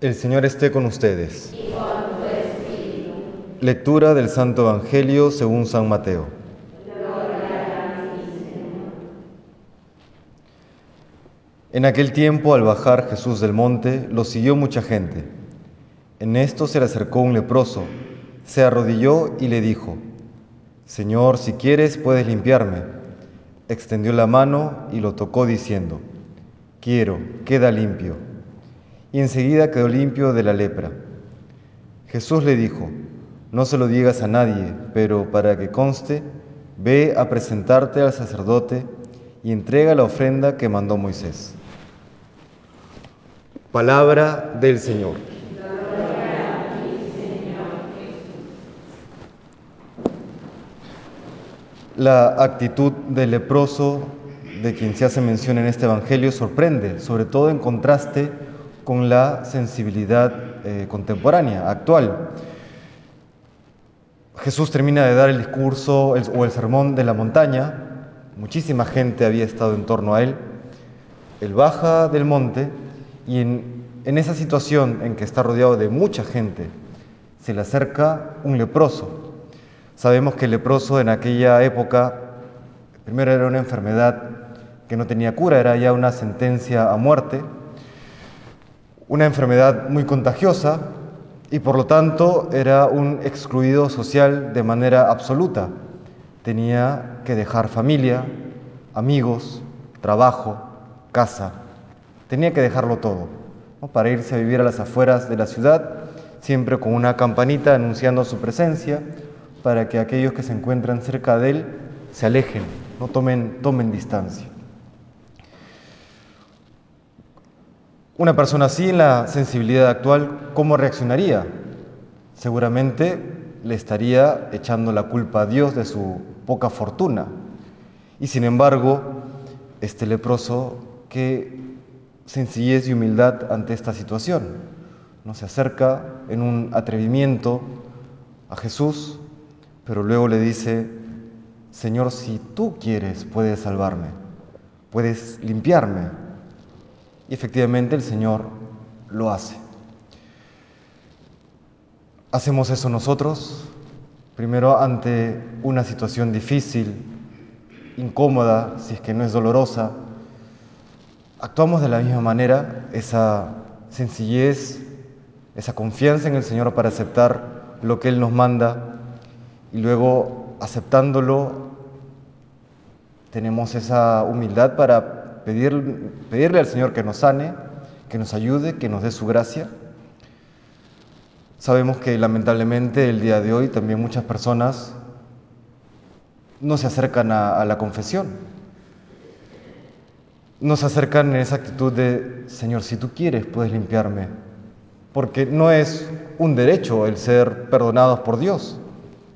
El Señor esté con ustedes. Lectura del Santo Evangelio según San Mateo. En aquel tiempo, al bajar Jesús del monte, lo siguió mucha gente. En esto se le acercó un leproso, se arrodilló y le dijo, Señor, si quieres, puedes limpiarme. Extendió la mano y lo tocó diciendo, Quiero, queda limpio. Y enseguida quedó limpio de la lepra. Jesús le dijo, No se lo digas a nadie, pero para que conste, ve a presentarte al sacerdote y entrega la ofrenda que mandó Moisés. Palabra del Señor. La actitud del leproso de quien se hace mención en este Evangelio sorprende, sobre todo en contraste con la sensibilidad eh, contemporánea, actual. Jesús termina de dar el discurso o el sermón de la montaña, muchísima gente había estado en torno a él, él baja del monte y en, esa situación en que está rodeado de mucha gente, se le acerca un leproso. Sabemos que el leproso en aquella época, primero era una enfermedad que no tenía cura, era ya una sentencia a muerte, una enfermedad muy contagiosa y por lo tanto era un excluido social de manera absoluta. Tenía que dejar familia, amigos, trabajo, casa, tenía que dejarlo todo, para irse a vivir a las afueras de la ciudad, siempre con una campanita anunciando su presencia, para que aquellos que se encuentran cerca de él se alejen, no tomen, tomen distancia. Una persona así en la sensibilidad actual, ¿cómo reaccionaría? Seguramente le estaría echando la culpa a Dios de su poca fortuna. Y sin embargo, este leproso qué sencillez y humildad ante esta situación. No se acerca en un atrevimiento a Jesús, pero luego le dice, Señor, si tú quieres, puedes salvarme, puedes limpiarme. Efectivamente el Señor lo hace. Hacemos eso nosotros, primero ante una situación difícil, incómoda, si es que no es dolorosa, actuamos de la misma manera, esa sencillez, esa confianza en el Señor para aceptar lo que Él nos manda y luego aceptándolo tenemos esa humildad para pedir, pedirle al Señor que nos sane, que nos ayude, que nos dé su gracia. Sabemos que lamentablemente el día de hoy también muchas personas no se acercan a, a la confesión, nos acercan en esa actitud de, Señor, si tú quieres, puedes limpiarme. Porque no es un derecho el ser perdonados por Dios.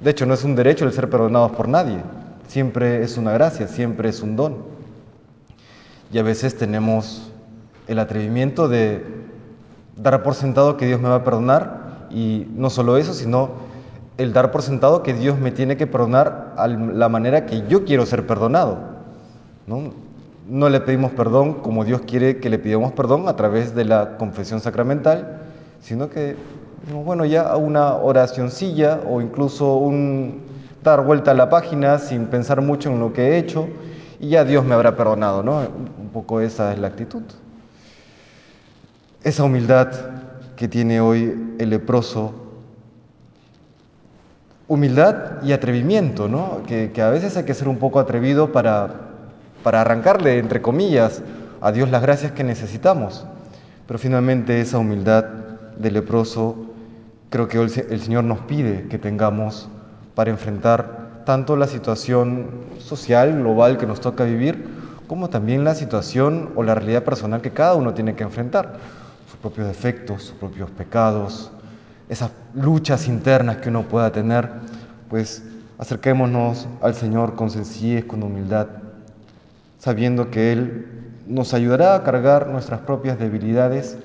De hecho, no es un derecho el ser perdonados por nadie. Siempre es una gracia, siempre es un don. Y a veces tenemos el atrevimiento de dar por sentado que Dios me va a perdonar y no solo eso, sino el dar por sentado que Dios me tiene que perdonar a la manera que yo quiero ser perdonado. ¿no? no le pedimos perdón como Dios quiere que le pidamos perdón a través de la confesión sacramental, sino que, bueno, ya una oracioncilla o incluso un dar vuelta a la página sin pensar mucho en lo que he hecho y ya Dios me habrá perdonado, ¿no? Un poco esa es la actitud. Esa humildad que tiene hoy el leproso, humildad y atrevimiento, ¿no? Que, a veces hay que ser un poco atrevido para para arrancarle, entre comillas, a Dios las gracias que necesitamos. Pero finalmente esa humildad del leproso creo que el Señor nos pide que tengamos para enfrentar tanto la situación social, global que nos toca vivir, como también la situación o la realidad personal que cada uno tiene que enfrentar, sus propios defectos, sus propios pecados, esas luchas internas que uno pueda tener, pues acerquémonos al Señor con sencillez, con humildad, sabiendo que Él nos ayudará a cargar nuestras propias debilidades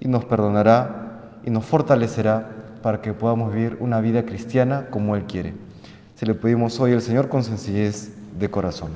y nos perdonará y nos fortalecerá para que podamos vivir una vida cristiana como Él quiere. Se le pedimos hoy al Señor con sencillez de corazón.